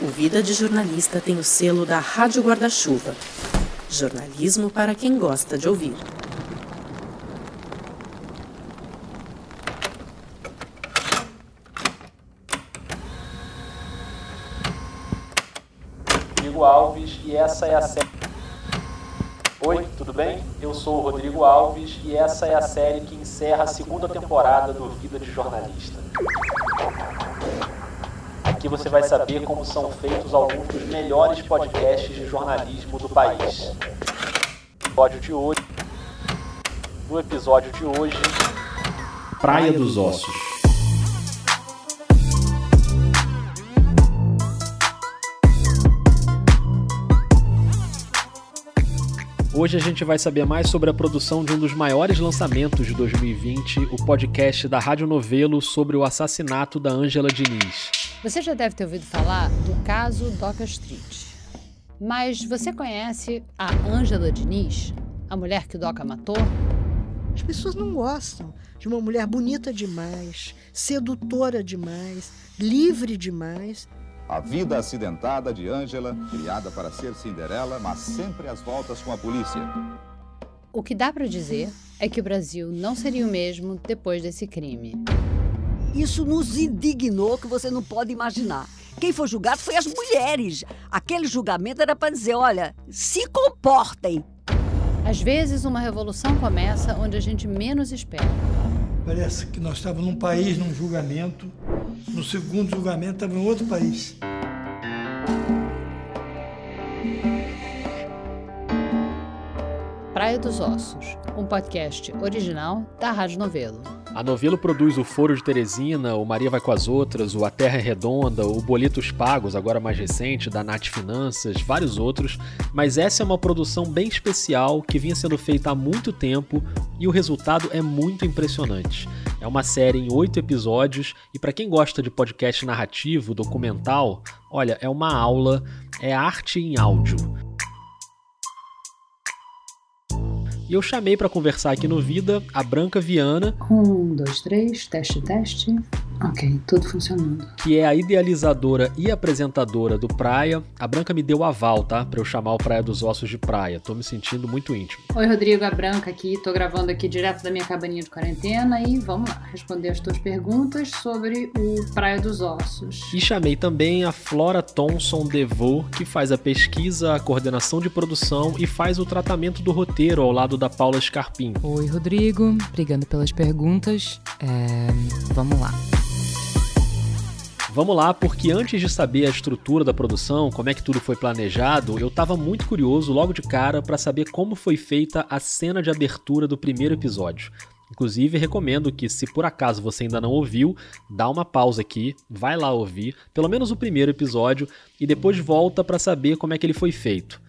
O Vida de Jornalista tem o selo da Rádio Guarda-Chuva. Jornalismo para quem gosta de ouvir. Rodrigo Alves e essa é a série. Oi, tudo bem? Eu sou o Rodrigo Alves e essa é a série que encerra a segunda temporada do Vida de Jornalista. Aqui você vai saber como são feitos alguns dos melhores podcasts de jornalismo do país. Episódio de hoje. No episódio de hoje, Praia dos Ossos. Hoje a gente vai saber mais sobre a produção de um dos maiores lançamentos de 2020, o podcast da Rádio Novelo sobre o assassinato da Ângela Diniz. Você já deve ter ouvido falar do caso Doca Street. Mas você conhece a Ângela Diniz, a mulher que o Doca matou? As pessoas não gostam de uma mulher bonita demais, sedutora demais, livre demais. A vida acidentada de Ângela, criada para ser Cinderela, mas sempre às voltas com a polícia. O que dá para dizer é que o Brasil não seria o mesmo depois desse crime. Isso nos indignou que você não pode imaginar. Quem foi julgado foi as mulheres. Aquele julgamento era para dizer: olha, se comportem. Às vezes, uma revolução começa onde a gente menos espera. Parece que nós estávamos num país, num julgamento. No segundo julgamento, estava em outro país. Praia dos Ossos, um podcast original da Rádio Novelo. A Novelo produz o Foro de Teresina, o Maria Vai com as Outras, o A Terra é Redonda, o Boletos Pagos, agora mais recente, da Nath Finanças, vários outros, mas essa é uma produção bem especial que vinha sendo feita há muito tempo e o resultado é muito impressionante. É uma série em oito episódios e para quem gosta de podcast narrativo, documental, olha, é uma aula, é arte em áudio. E eu chamei para conversar aqui no Vida a Branca Viana. Um, dois, três, teste, teste. Ok, tudo funcionando. Que é a idealizadora e apresentadora do Praia. A Branca me deu aval, tá? Pra eu chamar o Praia dos Ossos de Praia. Tô me sentindo muito íntimo. Oi, Rodrigo, a Branca aqui. Tô gravando aqui direto da minha cabaninha de quarentena e vamos lá responder as tuas perguntas sobre o Praia dos Ossos. E chamei também a Flora Thomson Devô, que faz a pesquisa, a coordenação de produção e faz o tratamento do roteiro ao lado da Paula Scarpim. Oi, Rodrigo. Obrigado pelas perguntas. É... Vamos lá. Vamos lá, porque antes de saber a estrutura da produção, como é que tudo foi planejado, eu estava muito curioso logo de cara para saber como foi feita a cena de abertura do primeiro episódio. Inclusive, recomendo que, se por acaso você ainda não ouviu, dá uma pausa aqui, vai lá ouvir, pelo menos o primeiro episódio, e depois volta para saber como é que ele foi feito.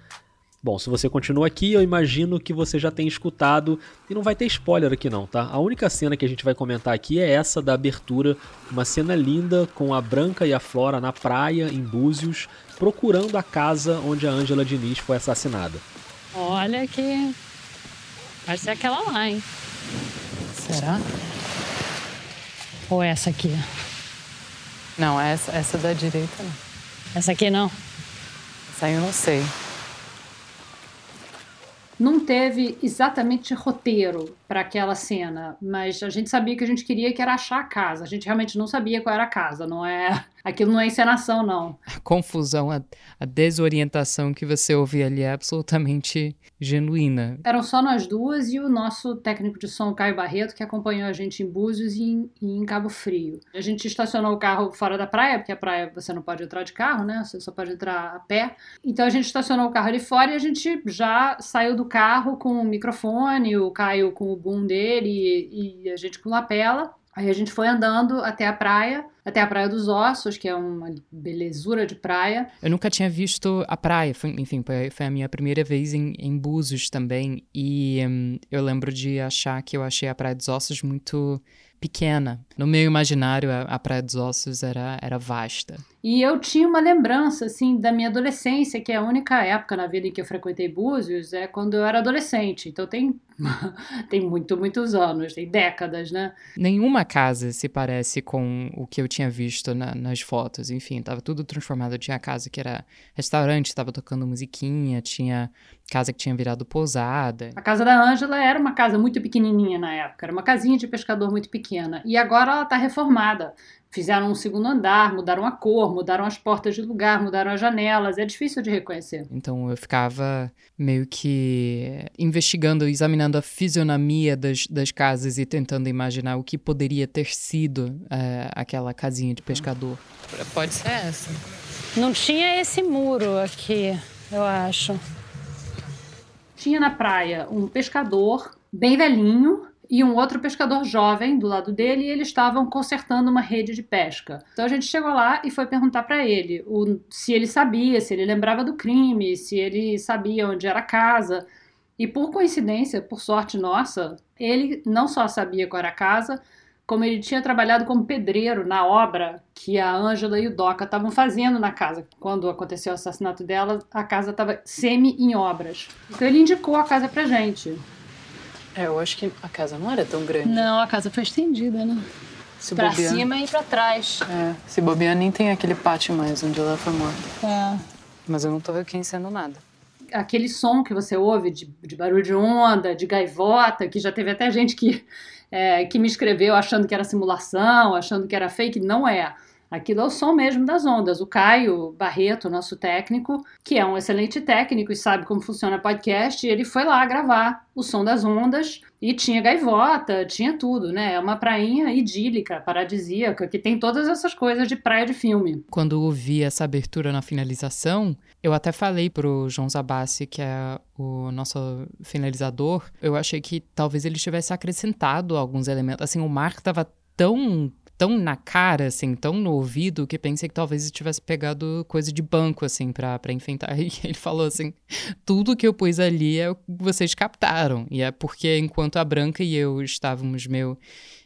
Bom, se você continua aqui, eu imagino que você já tem escutado e não vai ter spoiler aqui não, tá? A única cena que a gente vai comentar aqui é essa da abertura, uma cena linda com a Branca e a Flora na praia em Búzios, procurando a casa onde a Ângela Diniz foi assassinada. Olha que vai ser aquela lá, hein? Será? Ou essa aqui? Não, essa, essa da direita não. Essa aqui não. Essa aí eu não sei. Não teve exatamente roteiro para aquela cena, mas a gente sabia que a gente queria que era achar a casa. A gente realmente não sabia qual era a casa, não é? Aquilo não é encenação, não. A confusão, a, a desorientação que você ouve ali é absolutamente genuína. Eram só nós duas e o nosso técnico de som, Caio Barreto, que acompanhou a gente em Búzios e em, e em Cabo Frio. A gente estacionou o carro fora da praia, porque a praia você não pode entrar de carro, né? Você só pode entrar a pé. Então a gente estacionou o carro ali fora e a gente já saiu do carro com o microfone, o Caio com o boom dele e, e a gente com lapela. Aí a gente foi andando até a praia, até a Praia dos Ossos, que é uma belezura de praia. Eu nunca tinha visto a praia, foi, enfim, foi, a minha primeira vez em, em Búzios também. E hum, eu lembro de achar que eu achei a Praia dos Ossos muito pequena. No meu imaginário, a, a Praia dos Ossos era, era vasta. E eu tinha uma lembrança, assim, da minha adolescência, que é a única época na vida em que eu frequentei Búzios, é quando eu era adolescente. Então tem tem muito, muitos anos, tem décadas, né? Nenhuma casa se parece com o que eu tinha visto na, nas fotos. Enfim, tava tudo transformado. Tinha casa que era restaurante, tava tocando musiquinha, tinha casa que tinha virado pousada. A casa da Ângela era uma casa muito pequenininha na época, era uma casinha de pescador muito pequena. E agora ela está reformada. Fizeram um segundo andar, mudaram a cor, mudaram as portas de lugar, mudaram as janelas. É difícil de reconhecer. Então eu ficava meio que investigando, examinando a fisionomia das, das casas e tentando imaginar o que poderia ter sido é, aquela casinha de pescador. Pode ser essa. Não tinha esse muro aqui, eu acho. Tinha na praia um pescador bem velhinho, e um outro pescador jovem do lado dele e eles estavam consertando uma rede de pesca. Então a gente chegou lá e foi perguntar para ele o, se ele sabia, se ele lembrava do crime, se ele sabia onde era a casa. E por coincidência, por sorte nossa, ele não só sabia qual era a casa, como ele tinha trabalhado como pedreiro na obra que a Ângela e o Doca estavam fazendo na casa. Quando aconteceu o assassinato dela, a casa estava semi em obras. Então ele indicou a casa pra gente. É, eu acho que a casa não era tão grande. Não, a casa foi estendida, né? Se pra bobear... cima e pra trás. É, se bobear nem tem aquele pátio mais onde ela foi morta. É. Mas eu não tô reconhecendo nada. Aquele som que você ouve de, de barulho de onda, de gaivota, que já teve até gente que, é, que me escreveu achando que era simulação, achando que era fake, não é. Aquilo é o som mesmo das ondas. O Caio Barreto, nosso técnico, que é um excelente técnico e sabe como funciona podcast, ele foi lá gravar o som das ondas e tinha gaivota, tinha tudo, né? É uma prainha idílica, paradisíaca, que tem todas essas coisas de praia de filme. Quando eu vi essa abertura na finalização, eu até falei pro João Zabassi, que é o nosso finalizador, eu achei que talvez ele tivesse acrescentado alguns elementos. Assim, o mar estava tão tão na cara, assim, tão no ouvido, que pensei que talvez tivesse pegado coisa de banco, assim, pra, pra enfrentar. E ele falou assim: tudo que eu pus ali é o que vocês captaram. E é porque enquanto a Branca e eu estávamos meio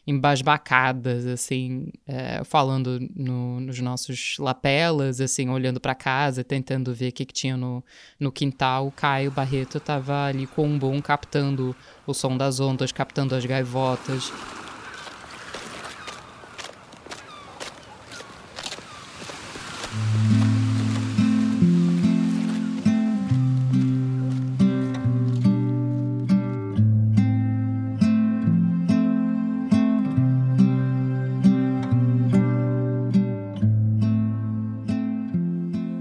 embasbacadas, assim, é, falando no, nos nossos lapelas, assim, olhando para casa, tentando ver o que, que tinha no, no quintal, o Caio Barreto estava ali com um bom captando o som das ondas, captando as gaivotas.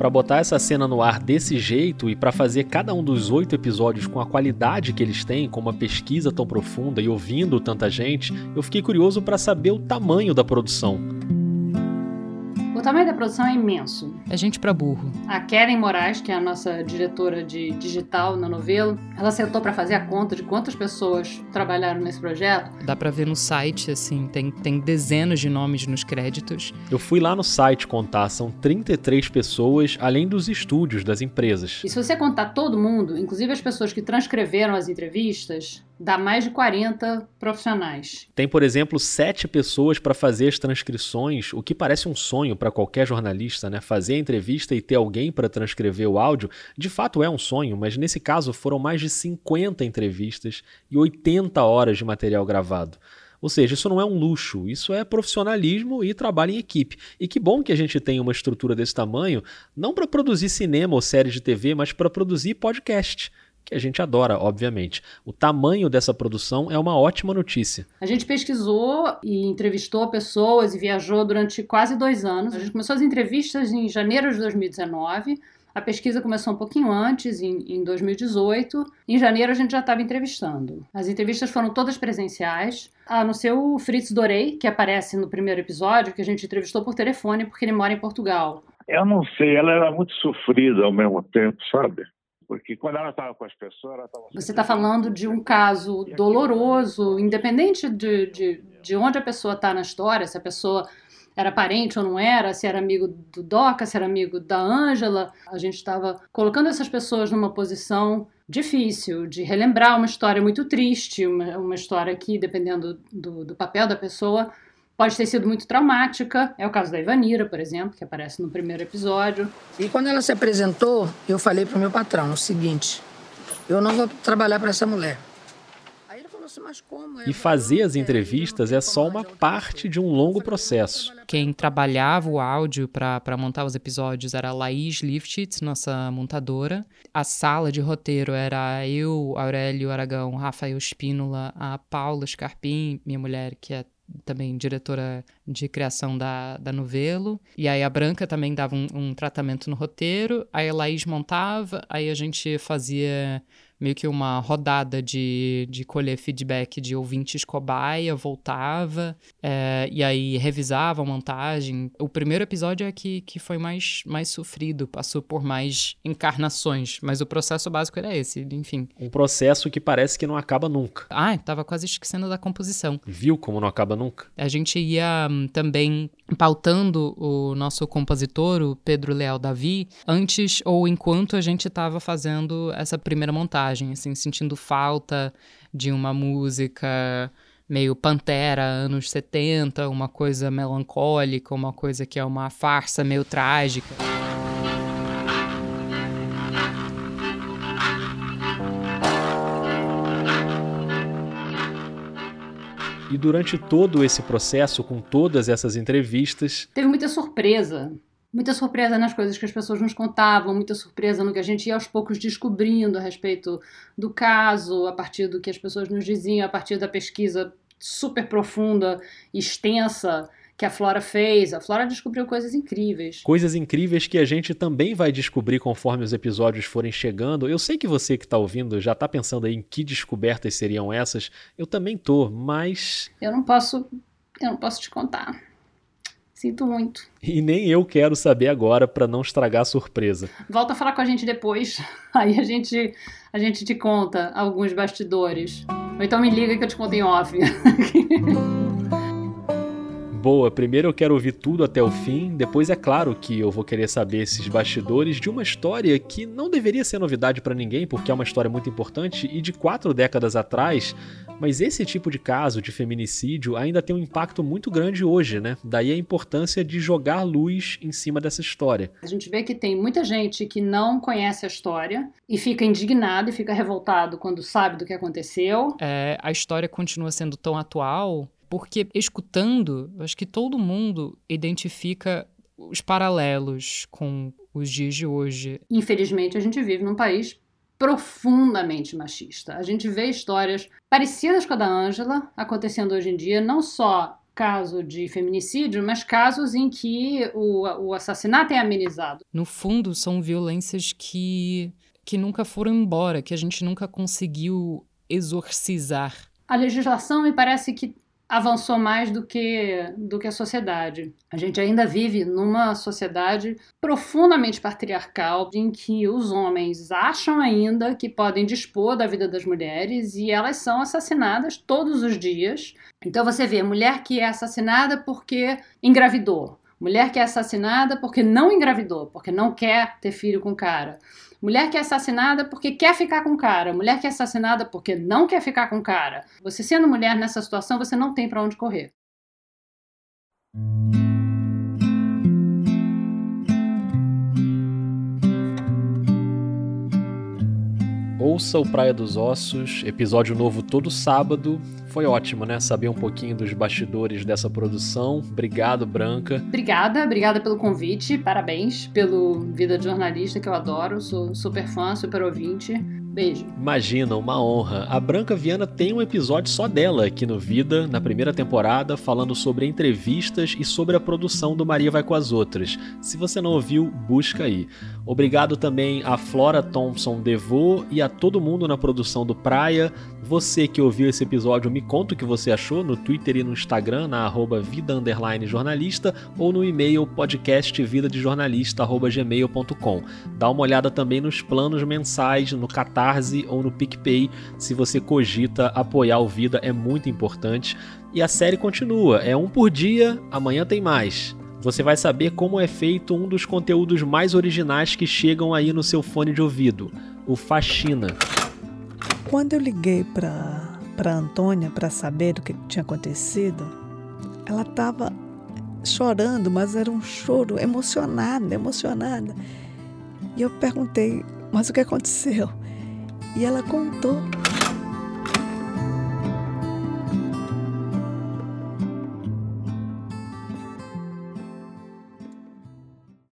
Para botar essa cena no ar desse jeito e para fazer cada um dos oito episódios com a qualidade que eles têm, com uma pesquisa tão profunda e ouvindo tanta gente, eu fiquei curioso para saber o tamanho da produção tamanho da produção é imenso. É gente para burro. A Karen Moraes, que é a nossa diretora de digital na novela, ela sentou para fazer a conta de quantas pessoas trabalharam nesse projeto. Dá para ver no site, assim, tem, tem dezenas de nomes nos créditos. Eu fui lá no site contar, são 33 pessoas, além dos estúdios das empresas. E se você contar todo mundo, inclusive as pessoas que transcreveram as entrevistas, dá mais de 40 profissionais. Tem, por exemplo, sete pessoas para fazer as transcrições, o que parece um sonho para qualquer jornalista, né? Fazer a entrevista e ter alguém para transcrever o áudio, de fato é um sonho, mas nesse caso foram mais de 50 entrevistas e 80 horas de material gravado. Ou seja, isso não é um luxo, isso é profissionalismo e trabalho em equipe. E que bom que a gente tem uma estrutura desse tamanho, não para produzir cinema ou séries de TV, mas para produzir podcast que a gente adora, obviamente. O tamanho dessa produção é uma ótima notícia. A gente pesquisou e entrevistou pessoas e viajou durante quase dois anos. A gente começou as entrevistas em janeiro de 2019. A pesquisa começou um pouquinho antes, em, em 2018. Em janeiro a gente já estava entrevistando. As entrevistas foram todas presenciais, a não ser o Fritz Dorei, que aparece no primeiro episódio, que a gente entrevistou por telefone porque ele mora em Portugal. Eu não sei, ela era muito sofrida ao mesmo tempo, sabe? Porque quando ela estava com as pessoas, ela estava. Você está falando de um caso doloroso, independente de, de, de onde a pessoa está na história, se a pessoa era parente ou não era, se era amigo do Doca, se era amigo da Ângela. A gente estava colocando essas pessoas numa posição difícil de relembrar uma história muito triste, uma, uma história que, dependendo do, do papel da pessoa, pode ter sido muito traumática. É o caso da Ivanira, por exemplo, que aparece no primeiro episódio. E quando ela se apresentou, eu falei para o meu patrão o seguinte: eu não vou trabalhar para essa mulher. Mas como? E fazer as entrevistas é só uma parte de um longo processo. Quem trabalhava o áudio para montar os episódios era a Laís Lifshitz, nossa montadora. A sala de roteiro era eu, Aurélio Aragão, Rafael Espínola, a Paula Scarpim, minha mulher, que é também diretora de criação da, da Novelo. E aí a Branca também dava um, um tratamento no roteiro, aí a Laís montava, aí a gente fazia meio que uma rodada de, de colher feedback de ouvintes cobaia, voltava, é, e aí revisava a montagem. O primeiro episódio é que, que foi mais, mais sofrido, passou por mais encarnações, mas o processo básico era esse, enfim. Um processo que parece que não acaba nunca. Ah, tava quase esquecendo da composição. Viu como não acaba nunca? A gente ia hum, também pautando o nosso compositor, o Pedro Leal Davi, antes ou enquanto a gente estava fazendo essa primeira montagem, assim, sentindo falta de uma música meio Pantera, anos 70, uma coisa melancólica, uma coisa que é uma farsa meio trágica. E durante todo esse processo, com todas essas entrevistas. Teve muita surpresa. Muita surpresa nas coisas que as pessoas nos contavam, muita surpresa no que a gente ia aos poucos descobrindo a respeito do caso, a partir do que as pessoas nos diziam, a partir da pesquisa super profunda, extensa que a Flora fez. A Flora descobriu coisas incríveis. Coisas incríveis que a gente também vai descobrir conforme os episódios forem chegando. Eu sei que você que está ouvindo já está pensando aí em que descobertas seriam essas. Eu também tô, mas. Eu não posso. Eu não posso te contar. Sinto muito. E nem eu quero saber agora para não estragar a surpresa. Volta a falar com a gente depois. Aí a gente, a gente te conta alguns bastidores. Ou então me liga que eu te conto em off. Boa, primeiro eu quero ouvir tudo até o fim, depois é claro que eu vou querer saber esses bastidores de uma história que não deveria ser novidade para ninguém, porque é uma história muito importante e de quatro décadas atrás, mas esse tipo de caso de feminicídio ainda tem um impacto muito grande hoje, né? Daí a importância de jogar luz em cima dessa história. A gente vê que tem muita gente que não conhece a história e fica indignado e fica revoltado quando sabe do que aconteceu. É, a história continua sendo tão atual porque escutando, acho que todo mundo identifica os paralelos com os dias de hoje. Infelizmente, a gente vive num país profundamente machista. A gente vê histórias parecidas com a da Ângela acontecendo hoje em dia, não só caso de feminicídio, mas casos em que o, o assassinato é amenizado. No fundo, são violências que, que nunca foram embora, que a gente nunca conseguiu exorcizar. A legislação me parece que avançou mais do que, do que a sociedade. A gente ainda vive numa sociedade profundamente patriarcal, em que os homens acham ainda que podem dispor da vida das mulheres e elas são assassinadas todos os dias. Então você vê mulher que é assassinada porque engravidou. Mulher que é assassinada porque não engravidou, porque não quer ter filho com cara. Mulher que é assassinada porque quer ficar com cara. Mulher que é assassinada porque não quer ficar com cara. Você sendo mulher nessa situação, você não tem para onde correr. Ouça o Praia dos Ossos, episódio novo todo sábado. Foi ótimo, né? Saber um pouquinho dos bastidores dessa produção. Obrigado, Branca. Obrigada, obrigada pelo convite. Parabéns pelo Vida de Jornalista, que eu adoro. Sou super fã, super ouvinte. Beijo. Imagina, uma honra. A Branca Viana tem um episódio só dela aqui no Vida, na primeira temporada, falando sobre entrevistas e sobre a produção do Maria Vai com as Outras. Se você não ouviu, busca aí. Obrigado também a Flora Thompson Devô e a todo mundo na produção do Praia. Você que ouviu esse episódio, me conta o que você achou no Twitter e no Instagram, na arroba vida jornalista, ou no e-mail podcastvidadejornalista.gmail.com. Dá uma olhada também nos planos mensais, no Catar Catarse ou no PicPay. Se você cogita apoiar o Vida, é muito importante. E a série continua, é um por dia, amanhã tem mais. Você vai saber como é feito um dos conteúdos mais originais que chegam aí no seu fone de ouvido, o Faxina. Quando eu liguei para para Antônia para saber o que tinha acontecido, ela estava chorando, mas era um choro emocionada, emocionada. E eu perguntei, mas o que aconteceu? E ela contou